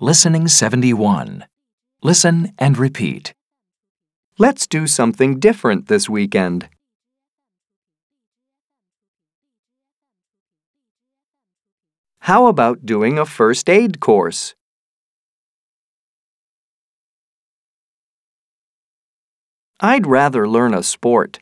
Listening 71. Listen and repeat. Let's do something different this weekend. How about doing a first aid course? I'd rather learn a sport.